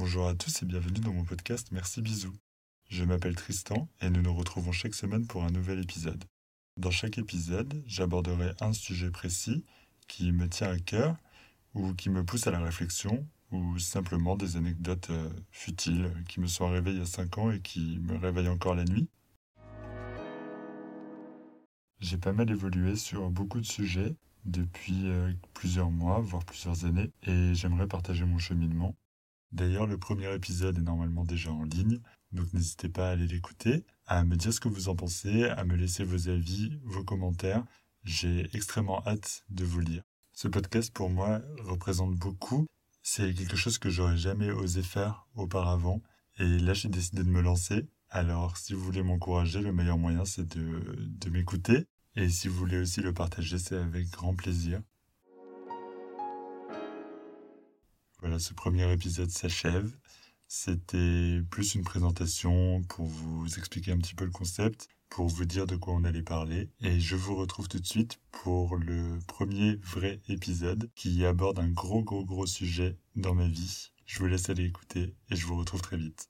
Bonjour à tous et bienvenue dans mon podcast Merci Bisous. Je m'appelle Tristan et nous nous retrouvons chaque semaine pour un nouvel épisode. Dans chaque épisode, j'aborderai un sujet précis qui me tient à cœur ou qui me pousse à la réflexion ou simplement des anecdotes euh, futiles qui me sont arrivées il y a 5 ans et qui me réveillent encore la nuit. J'ai pas mal évolué sur beaucoup de sujets depuis euh, plusieurs mois, voire plusieurs années, et j'aimerais partager mon cheminement. D'ailleurs, le premier épisode est normalement déjà en ligne, donc n'hésitez pas à aller l'écouter, à me dire ce que vous en pensez, à me laisser vos avis, vos commentaires. J'ai extrêmement hâte de vous lire. Ce podcast, pour moi, représente beaucoup. C'est quelque chose que j'aurais jamais osé faire auparavant. Et là, j'ai décidé de me lancer. Alors, si vous voulez m'encourager, le meilleur moyen, c'est de, m'écouter. Et si vous voulez aussi le partager, c'est avec grand plaisir. Voilà, ce premier épisode s'achève. C'était plus une présentation pour vous expliquer un petit peu le concept, pour vous dire de quoi on allait parler. Et je vous retrouve tout de suite pour le premier vrai épisode qui aborde un gros gros gros sujet dans ma vie. Je vous laisse aller écouter et je vous retrouve très vite.